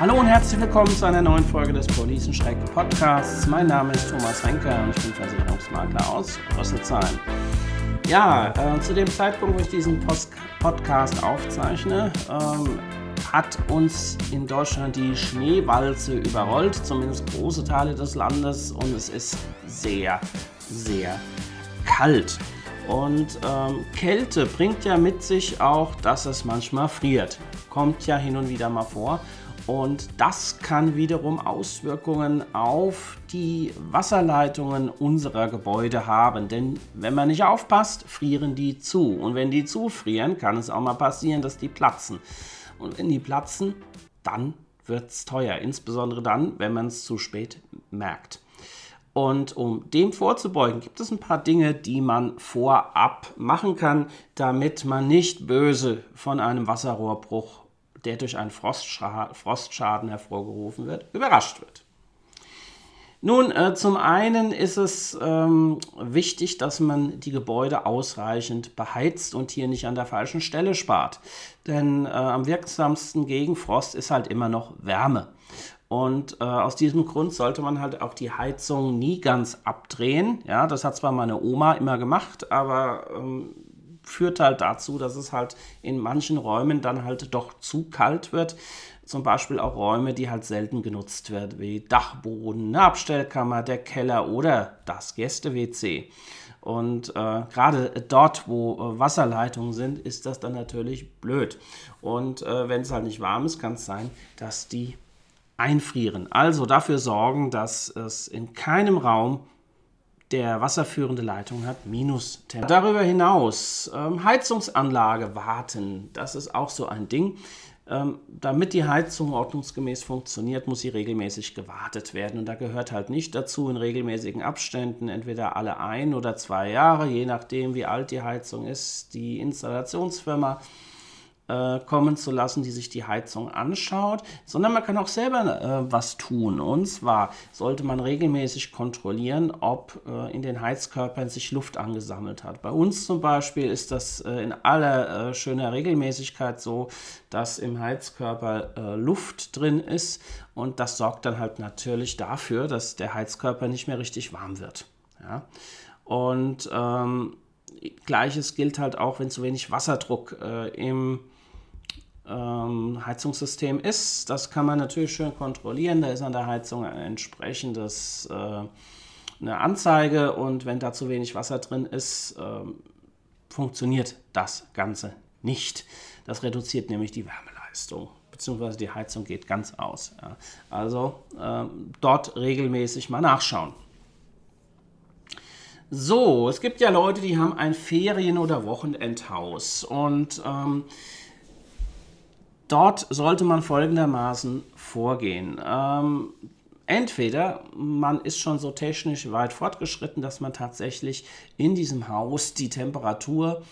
Hallo und herzlich willkommen zu einer neuen Folge des Policenschreck Podcasts. Mein Name ist Thomas Renker und ich bin Versicherungsmakler aus Rüsselsheim. Ja, äh, zu dem Zeitpunkt, wo ich diesen Post Podcast aufzeichne, ähm, hat uns in Deutschland die Schneewalze überrollt, zumindest große Teile des Landes, und es ist sehr, sehr kalt. Und ähm, Kälte bringt ja mit sich auch, dass es manchmal friert. Kommt ja hin und wieder mal vor. Und das kann wiederum Auswirkungen auf die Wasserleitungen unserer Gebäude haben. Denn wenn man nicht aufpasst, frieren die zu. Und wenn die zufrieren, kann es auch mal passieren, dass die platzen. Und wenn die platzen, dann wird es teuer. Insbesondere dann, wenn man es zu spät merkt. Und um dem vorzubeugen, gibt es ein paar Dinge, die man vorab machen kann, damit man nicht böse von einem Wasserrohrbruch, der durch einen Frostschaden hervorgerufen wird, überrascht wird. Nun, äh, zum einen ist es ähm, wichtig, dass man die Gebäude ausreichend beheizt und hier nicht an der falschen Stelle spart. Denn äh, am wirksamsten gegen Frost ist halt immer noch Wärme. Und äh, aus diesem Grund sollte man halt auch die Heizung nie ganz abdrehen. Ja, das hat zwar meine Oma immer gemacht, aber ähm, führt halt dazu, dass es halt in manchen Räumen dann halt doch zu kalt wird. Zum Beispiel auch Räume, die halt selten genutzt werden, wie Dachboden, eine Abstellkammer, der Keller oder das Gäste-WC. Und äh, gerade dort, wo äh, Wasserleitungen sind, ist das dann natürlich blöd. Und äh, wenn es halt nicht warm ist, kann es sein, dass die einfrieren. Also dafür sorgen, dass es in keinem Raum der wasserführende Leitung hat Minustemperatur. Darüber hinaus ähm, Heizungsanlage warten, das ist auch so ein Ding. Ähm, damit die Heizung ordnungsgemäß funktioniert, muss sie regelmäßig gewartet werden. Und da gehört halt nicht dazu, in regelmäßigen Abständen, entweder alle ein oder zwei Jahre, je nachdem, wie alt die Heizung ist, die Installationsfirma äh, kommen zu lassen, die sich die Heizung anschaut, sondern man kann auch selber äh, was tun. Und zwar sollte man regelmäßig kontrollieren, ob äh, in den Heizkörpern sich Luft angesammelt hat. Bei uns zum Beispiel ist das äh, in aller äh, schöner Regelmäßigkeit so, dass im Heizkörper Luft drin ist und das sorgt dann halt natürlich dafür, dass der Heizkörper nicht mehr richtig warm wird. Ja? Und ähm, Gleiches gilt halt auch, wenn zu wenig Wasserdruck äh, im ähm, Heizungssystem ist. Das kann man natürlich schön kontrollieren. Da ist an der Heizung ein entsprechendes äh, eine Anzeige und wenn da zu wenig Wasser drin ist, äh, funktioniert das Ganze nicht. Das reduziert nämlich die Wärmeleistung beziehungsweise die Heizung geht ganz aus. Ja. Also äh, dort regelmäßig mal nachschauen. So, es gibt ja Leute, die haben ein Ferien- oder Wochenendhaus und ähm, dort sollte man folgendermaßen vorgehen. Ähm, entweder man ist schon so technisch weit fortgeschritten, dass man tatsächlich in diesem Haus die Temperatur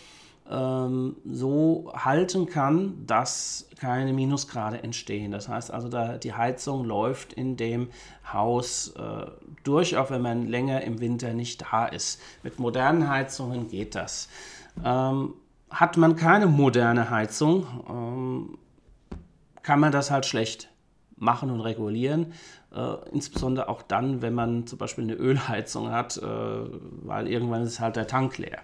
ähm, so halten kann, dass keine Minusgrade entstehen. Das heißt also, da die Heizung läuft in dem Haus äh, durch, auch wenn man länger im Winter nicht da ist. Mit modernen Heizungen geht das. Ähm, hat man keine moderne Heizung, ähm, kann man das halt schlecht machen und regulieren. Äh, insbesondere auch dann, wenn man zum Beispiel eine Ölheizung hat, äh, weil irgendwann ist halt der Tank leer.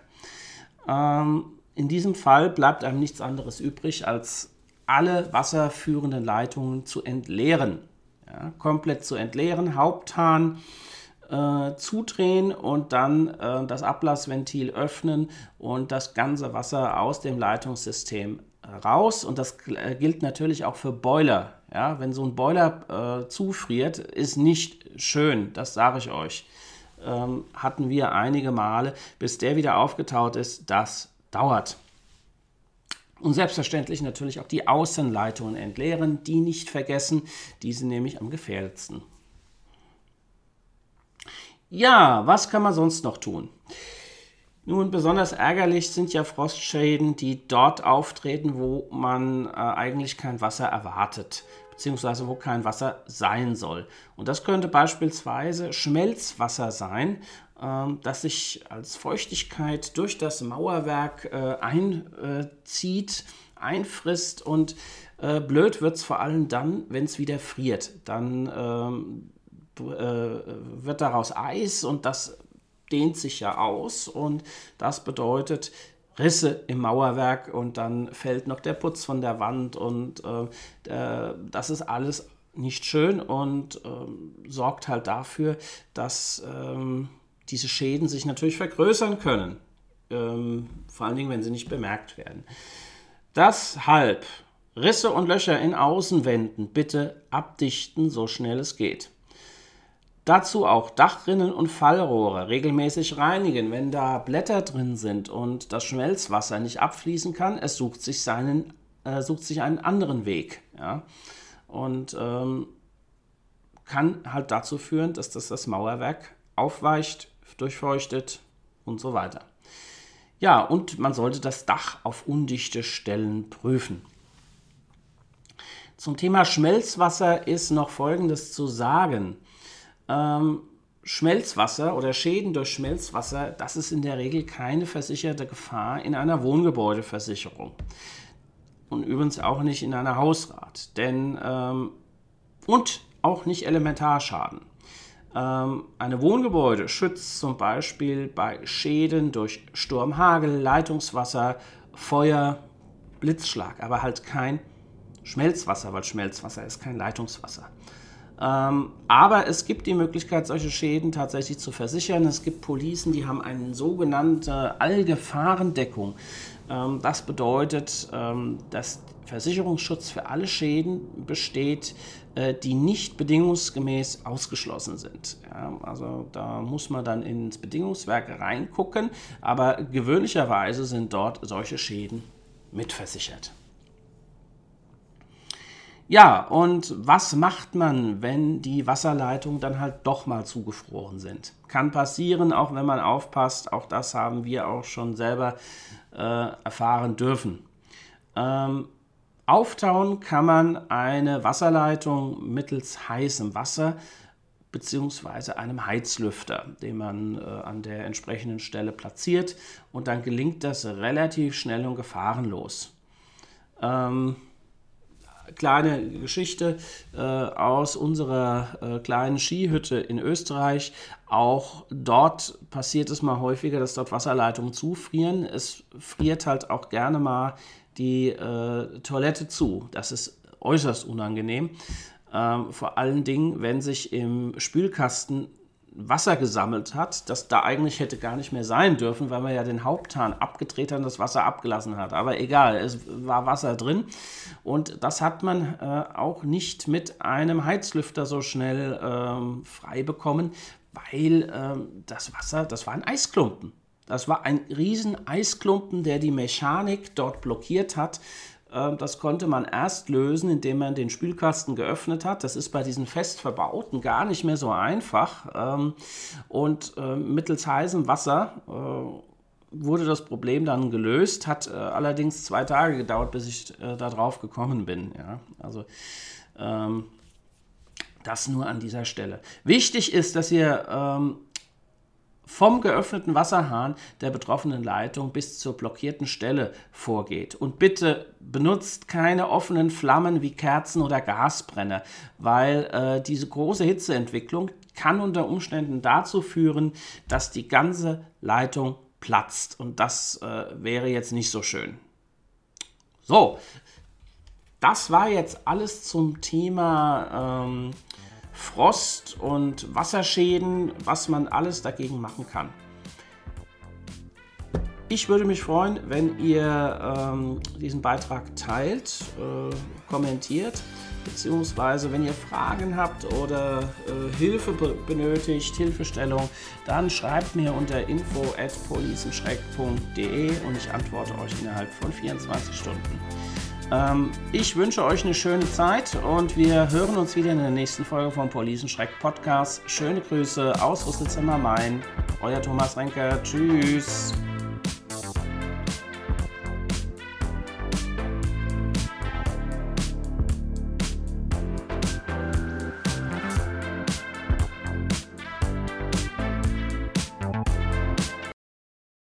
Ähm, in diesem Fall bleibt einem nichts anderes übrig, als alle wasserführenden Leitungen zu entleeren. Ja, komplett zu entleeren, Haupthahn äh, zudrehen und dann äh, das Ablassventil öffnen und das ganze Wasser aus dem Leitungssystem raus und das äh, gilt natürlich auch für Boiler. Ja, wenn so ein Boiler äh, zufriert, ist nicht schön, das sage ich euch. Ähm, hatten wir einige Male, bis der wieder aufgetaut ist, das dauert. Und selbstverständlich natürlich auch die Außenleitungen entleeren, die nicht vergessen, die sind nämlich am gefährdetsten. Ja, was kann man sonst noch tun? Nun, besonders ärgerlich sind ja Frostschäden, die dort auftreten, wo man äh, eigentlich kein Wasser erwartet, beziehungsweise wo kein Wasser sein soll. Und das könnte beispielsweise Schmelzwasser sein, äh, das sich als Feuchtigkeit durch das Mauerwerk äh, einzieht, einfrisst und Äh, blöd wird es vor allem dann, wenn es wieder friert. Dann ähm, äh, wird daraus Eis und das dehnt sich ja aus und das bedeutet Risse im Mauerwerk und dann fällt noch der Putz von der Wand und äh, äh, das ist alles nicht schön und ähm, sorgt halt dafür, dass ähm, diese Schäden sich natürlich vergrößern können. Ähm, vor allen Dingen, wenn sie nicht bemerkt werden. Deshalb Risse und Löcher in Außenwänden bitte abdichten, so schnell es geht. Dazu auch Dachrinnen und Fallrohre regelmäßig reinigen, wenn da Blätter drin sind und das Schmelzwasser nicht abfließen kann. Es sucht sich, seinen, äh, sucht sich einen anderen Weg. Ja? Und ähm, kann halt dazu führen, dass das das Mauerwerk aufweicht, durchfeuchtet und so weiter. Ja, und man sollte das Dach auf undichte Stellen prüfen. Zum Thema Schmelzwasser ist noch Folgendes zu sagen. Ähm, Schmelzwasser oder Schäden durch Schmelzwasser, das ist in der Regel keine versicherte Gefahr in einer Wohngebäudeversicherung. Und übrigens auch nicht in einer Hausrat. Denn, ähm, und auch nicht Elementarschaden. Ähm, eine Wohngebäude schützt zum Beispiel bei Schäden durch Sturm, Hagel, Leitungswasser, Feuer, Blitzschlag, aber halt kein Schmelzwasser, weil Schmelzwasser ist kein Leitungswasser. Ähm, aber es gibt die Möglichkeit, solche Schäden tatsächlich zu versichern. Es gibt Policen, die haben eine sogenannte Allgefahrendeckung. Ähm, das bedeutet, ähm, dass Versicherungsschutz für alle Schäden besteht, äh, die nicht bedingungsgemäß ausgeschlossen sind. Ja, also da muss man dann ins Bedingungswerk reingucken, aber gewöhnlicherweise sind dort solche Schäden mitversichert. Ja, und was macht man, wenn die Wasserleitungen dann halt doch mal zugefroren sind? Kann passieren, auch wenn man aufpasst. Auch das haben wir auch schon selber äh, erfahren dürfen. Ähm, auftauen kann man eine Wasserleitung mittels heißem Wasser bzw. einem Heizlüfter, den man äh, an der entsprechenden Stelle platziert und dann gelingt das relativ schnell und gefahrenlos. Ähm, kleine Geschichte äh, aus unserer äh, kleinen Skihütte in Österreich. Auch dort passiert es mal häufiger, dass dort Wasserleitungen zufrieren. Es friert halt auch gerne mal die äh, Toilette zu. Das ist äußerst unangenehm. Ähm, vor allen Dingen, wenn sich im Spülkasten Wasser gesammelt hat, das da eigentlich hätte gar nicht mehr sein dürfen, weil man ja den Haupthahn abgedreht hat und das Wasser abgelassen hat. Aber egal, es war Wasser drin und das hat man äh, auch nicht mit einem Heizlüfter so schnell ähm, frei bekommen, weil ähm, das Wasser, das war ein Eisklumpen. Das war ein riesen Eisklumpen, der die Mechanik dort blockiert hat. Ähm, das konnte man erst lösen, indem man den Spülkasten geöffnet hat. Das ist bei diesen fest verbauten gar nicht mehr so einfach. Ähm, und ähm, mittels heißem Wasser äh, wurde das Problem dann gelöst. Hat äh, allerdings zwei Tage gedauert, bis ich äh, da drauf gekommen bin. Also das nur an dieser Stelle. Wichtig ist, dass ihr vom geöffneten Wasserhahn der betroffenen Leitung bis zur blockierten Stelle vorgeht. Und bitte benutzt keine offenen Flammen wie Kerzen oder Gasbrenner, weil äh, diese große Hitzeentwicklung kann unter Umständen dazu führen, dass die ganze Leitung platzt. Und das äh, wäre jetzt nicht so schön. So, das war jetzt alles zum Thema. Ähm, Frost und Wasserschäden, was man alles dagegen machen kann. Ich würde mich freuen, wenn ihr ähm, diesen Beitrag teilt, äh, kommentiert, beziehungsweise wenn ihr Fragen habt oder äh, Hilfe benötigt, Hilfestellung, dann schreibt mir unter info at und ich antworte euch innerhalb von 24 Stunden. Ähm, ich wünsche euch eine schöne Zeit und wir hören uns wieder in der nächsten Folge vom Policenschreck Podcast. Schöne Grüße aus Rüsselzimmer Main. Euer Thomas Renker. Tschüss.